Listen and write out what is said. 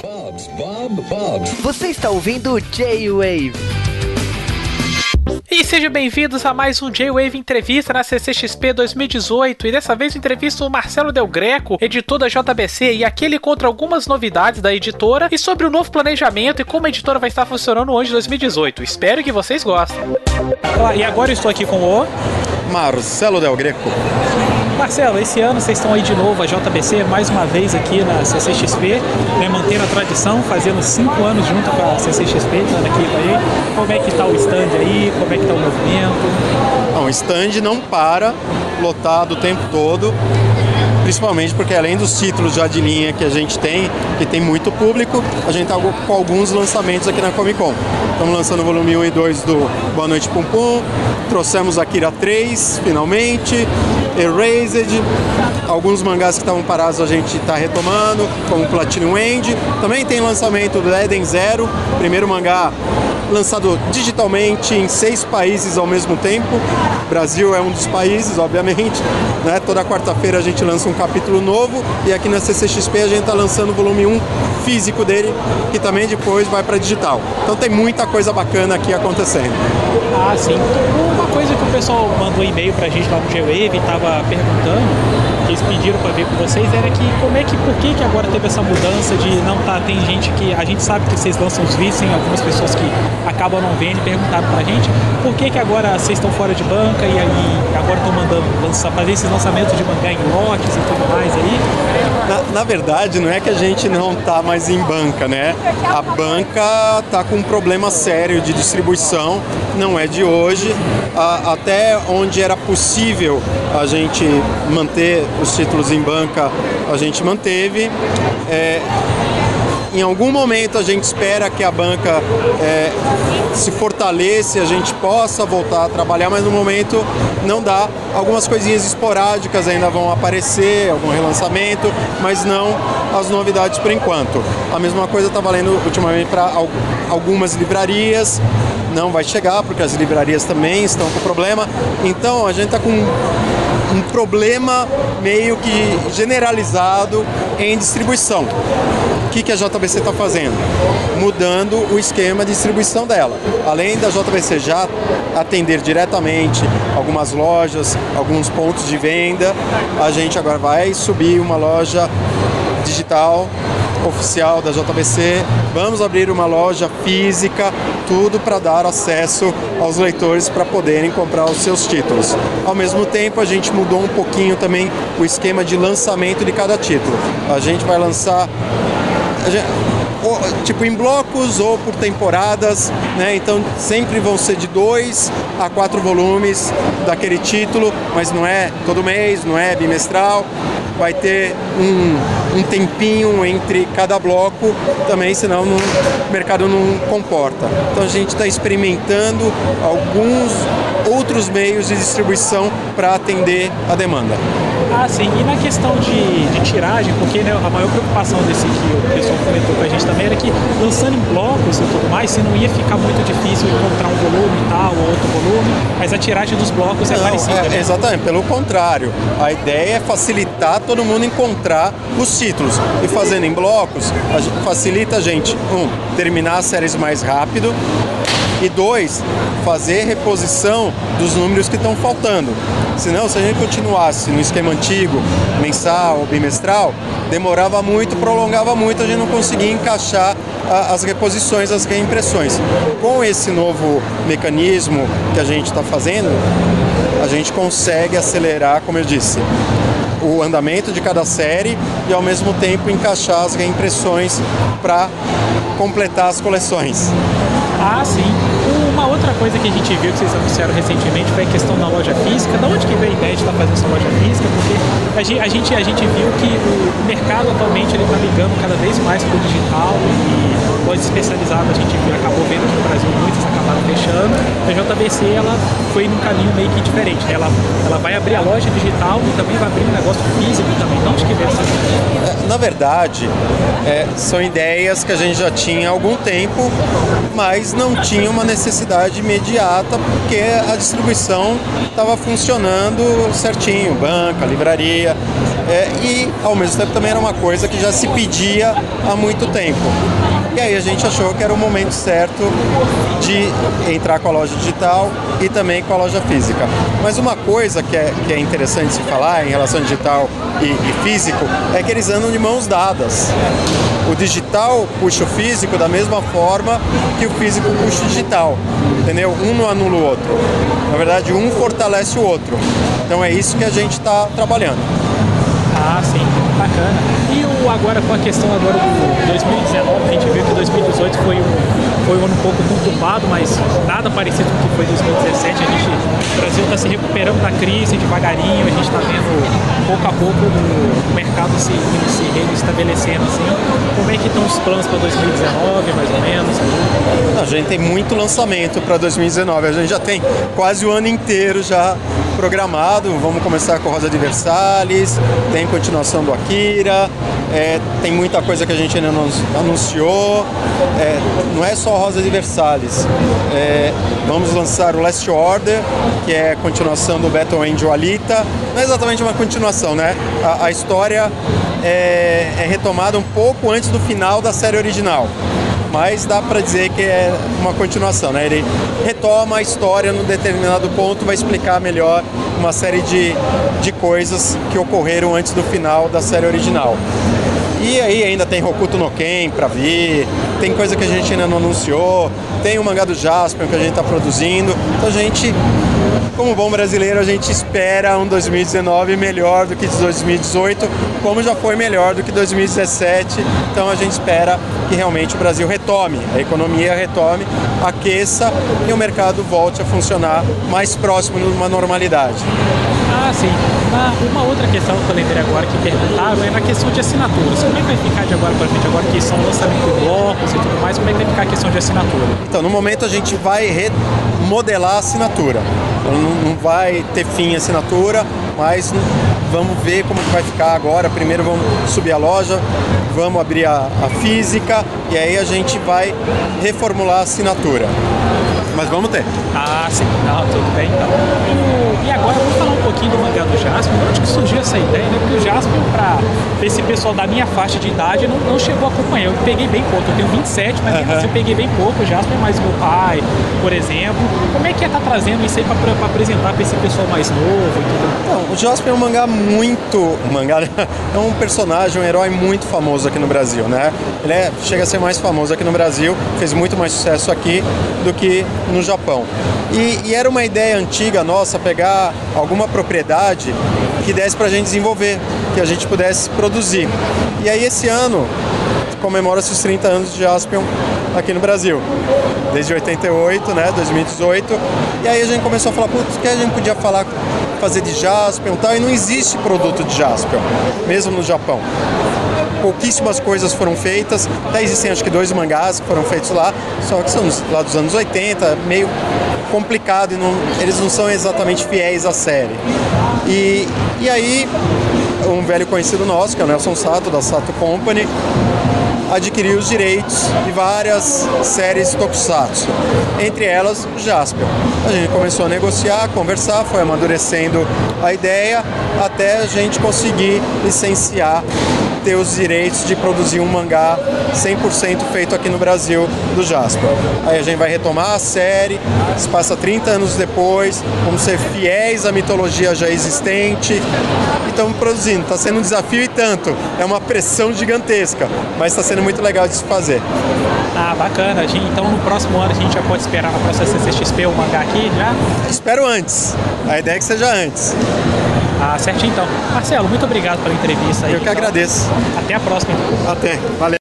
Bob's, Bob, Bob's. Você está ouvindo o J-Wave. E sejam bem-vindos a mais um J-Wave Entrevista na CCXP 2018. E dessa vez entrevisto o Marcelo Del Greco, editor da JBC, e aqui ele conta algumas novidades da editora e sobre o novo planejamento e como a editora vai estar funcionando hoje em 2018. Espero que vocês gostem. E agora eu estou aqui com o Marcelo Del Greco. Marcelo, esse ano vocês estão aí de novo, a JBC, mais uma vez aqui na CCXP, né, mantendo a tradição, fazendo cinco anos junto com a CCXP, estando aqui com a gente. Como é que tá o stand aí? Como é que tá o movimento? Não, o stand não para, lotado o tempo todo, principalmente porque além dos títulos já de linha que a gente tem, que tem muito público, a gente está com alguns lançamentos aqui na Comic Con. Estamos lançando o volume 1 e 2 do Boa Noite Pum Pum, trouxemos Akira 3, finalmente, Erased, alguns mangás que estavam parados a gente está retomando, como Platinum End. Também tem lançamento do Eden Zero, primeiro mangá lançado digitalmente em seis países ao mesmo tempo. Brasil é um dos países, obviamente. Né? Toda quarta-feira a gente lança um capítulo novo e aqui na CCXP a gente está lançando o volume 1 físico dele, que também depois vai para digital. Então tem muita coisa bacana aqui acontecendo. Ah, sim. Uma coisa que o pessoal mandou e-mail pra gente lá no G-Wave e tava perguntando, eles pediram pra ver com vocês, era que como é que, por que que agora teve essa mudança de não tá, tem gente que, a gente sabe que vocês lançam os vídeos, tem algumas pessoas que acabam não vendo e perguntaram pra gente, por que que agora vocês estão fora de banca e aí agora estão mandando lançar, fazer esses lançamentos de mangá em lotes e tudo mais aí? Na, verdade, não é que a gente não tá mais em banca, né? A banca tá com um problema sério de distribuição, não é de hoje. Até onde era possível a gente manter os títulos em banca, a gente manteve. É, em algum momento a gente espera que a banca é, se fortaleça, a gente possa voltar a trabalhar, mas no momento não dá. Algumas coisinhas esporádicas ainda vão aparecer, algum relançamento, mas não as novidades por enquanto. A mesma coisa está valendo ultimamente para algumas livrarias, não vai chegar porque as livrarias também estão com problema. Então a gente está com um problema meio que generalizado em distribuição. Que, que a JBC está fazendo? Mudando o esquema de distribuição dela. Além da JBC já atender diretamente algumas lojas, alguns pontos de venda, a gente agora vai subir uma loja digital oficial da JBC. Vamos abrir uma loja física, tudo para dar acesso aos leitores para poderem comprar os seus títulos. Ao mesmo tempo, a gente mudou um pouquinho também o esquema de lançamento de cada título. A gente vai lançar gente- ou, tipo em blocos ou por temporadas, né? Então sempre vão ser de dois a quatro volumes daquele título, mas não é todo mês, não é bimestral. Vai ter um, um tempinho entre cada bloco também, senão não- o mercado não comporta. Então a gente está experimentando alguns outros meios de distribuição para atender a demanda. Ah, sim. E na questão de, tiragem, porque né, a maior preocupação desse que o pessoal comentou com a gente também era que lançando em blocos e tudo mais, se não ia ficar muito difícil encontrar um volume tal, ou outro volume, mas a tiragem dos blocos é Não, parecida, é- né? Exatamente, pelo contrário. A ideia é facilitar todo mundo encontrar os títulos. E fazendo em blocos, a facilita a gente, um, terminar as séries mais rápido. E dois, fazer reposição dos números que estão faltando. Senão, se a gente continuasse no esquema antigo, mensal ou bimestral, demorava muito, prolongava muito, a gente não conseguia encaixar as reposições, as reimpressões. Com esse novo mecanismo que a gente está fazendo, a gente consegue acelerar, como eu disse, o andamento de cada série e ao mesmo tempo encaixar as reimpressões para completar as coleções. Ah, sim. Coisa que a gente viu que vocês anunciaram recentemente foi a questão da loja física. Da onde que veio a ideia de estar fazendo essa loja física? Porque a gen- a gente, a gente viu que o mercado atualmente está ligando cada vez mais para o digital e lojas especializadas a gente acabou vendo que no Brasil muitas acabaram fechando. A JBC ela foi num caminho meio que diferente. Ela, ela vai abrir a loja digital e também vai abrir um negócio físico também. De onde que essa ideia? Na verdade, é, são ideias que a gente já tinha há algum tempo, mas não tinha uma necessidade imediata porque a distribuição estava funcionando certinho, banca, livraria. É, e ao mesmo tempo também era uma coisa que já se pedia há muito tempo. E aí a gente achou que era o momento certo de entrar com a loja digital e também com a loja física. Mas uma coisa que é, que é interessante se falar em relação ao digital e, e físico é que eles andam de mãos dadas. O digital puxa o físico da mesma forma que o físico puxa o digital, entendeu? Um não anula o outro. Na verdade, um fortalece o outro. Então é isso que a gente está trabalhando. Ah, sim, bacana. E o, agora com a questão agora do 2019, a gente viu que 2018 foi um, foi um ano um pouco conturbado, mas nada parecido com o que foi 2017. A gente, o Brasil está se recuperando da crise devagarinho, a gente está vendo pouco a pouco o, mercado se, se reestabelecendo assim. Como é que estão os planos para 2019, mais ou menos? A gente tem muito lançamento para 2019. A gente já tem quase o ano inteiro já programado. Vamos começar com Rosa de Versalhes, tem continuação do É, tem muita coisa que a gente ainda não anunciou. É, não é só Rosa de Versalhes. É, vamos lançar o Last Order, que é a continuação do Battle Angel Alita. Não é exatamente uma continuação, né? A, a história é, é retomada um pouco antes do final da série original mas dá para dizer que é uma continuação, né? Ele retoma a história num determinado ponto, vai explicar melhor uma série de, de coisas que ocorreram antes do final da série original. E aí ainda tem Hokuto no Ken pra vir, tem coisa que a gente ainda não anunciou, tem o mangá do Jasper que a gente está produzindo. Então a gente, como bom brasileiro, a gente espera um 2019 melhor do que 2018, como já foi melhor do que 2017. Então a gente espera que realmente o Brasil retome, a economia retome, aqueça e o mercado volte a funcionar mais próximo de uma normalidade. Sim. Ah, uma outra questão que eu lembrei agora que perguntaram é na questão de assinaturas. Como é que vai ficar de agora para frente? Agora que são lançamento de blocos e tudo mais, como é que vai ficar a questão de assinatura? Então, no momento a gente vai remodelar a assinatura. Então, não, vai ter fim a assinatura, mas vamos ver como vai ficar agora. Primeiro vamos subir a loja, vamos abrir a, a física e aí a gente vai reformular a assinatura. Mas vamos ter. Ah, sim. Não, tudo bem então. E, e agora vamos falar um pouquinho do mangá do Jasper. De onde que surgiu essa ideia, né? Porque o Jasper, para esse pessoal da minha faixa de idade, não, não chegou a acompanhar. Eu peguei bem pouco. Eu tenho 27, mas uhum. eu peguei bem pouco. O Jasper mais meu pai, por exemplo. Como é que é estar tá trazendo isso aí para apresentar para esse pessoal mais novo e tudo? Não, o Jasper é um mangá muito... Mangá é um personagem, um herói muito famoso aqui no Brasil, né? Ele é, chega a ser mais famoso aqui no Brasil, fez muito mais sucesso aqui do que no Japão. E, e, era uma ideia antiga nossa pegar alguma propriedade que desse para a gente desenvolver, que a gente pudesse produzir. E aí esse ano comemora-se os 30 anos de Jaspion aqui no Brasil. Desde 88, né, 2018. E aí a gente começou a falar, putz, que a gente podia falar, fazer de Jaspion e tal, e não existe produto de Jaspion, mesmo no Japão pouquíssimas coisas foram feitas. Até existem acho que dois mangás que foram feitos lá, só que são lá dos anos 80, meio complicado e não, eles não são exatamente fiéis à série. E, e aí, um velho conhecido nosso, que é o Nelson Sato, da Sato Company, adquiriu os direitos de várias séries Tokusatsu, entre elas Jasper. A gente começou a negociar, a conversar, foi amadurecendo a ideia até a gente conseguir licenciar ter os direitos de produzir um mangá 100% feito aqui no Brasil do Jasper. Aí a gente vai retomar a série, se passa 30 anos depois, vamos ser fiéis à mitologia já existente e estamos produzindo. Está sendo um desafio e tanto, é uma pressão gigantesca, mas está sendo muito legal de se fazer. Ah, bacana. Então no próximo ano a gente já pode esperar na próxima CCXP o mangá aqui já? Espero antes. A ideia é que seja antes. Ah, certinho então. Marcelo, muito obrigado pela entrevista aí. Eu que agradeço. Até a próxima. Até. Valeu.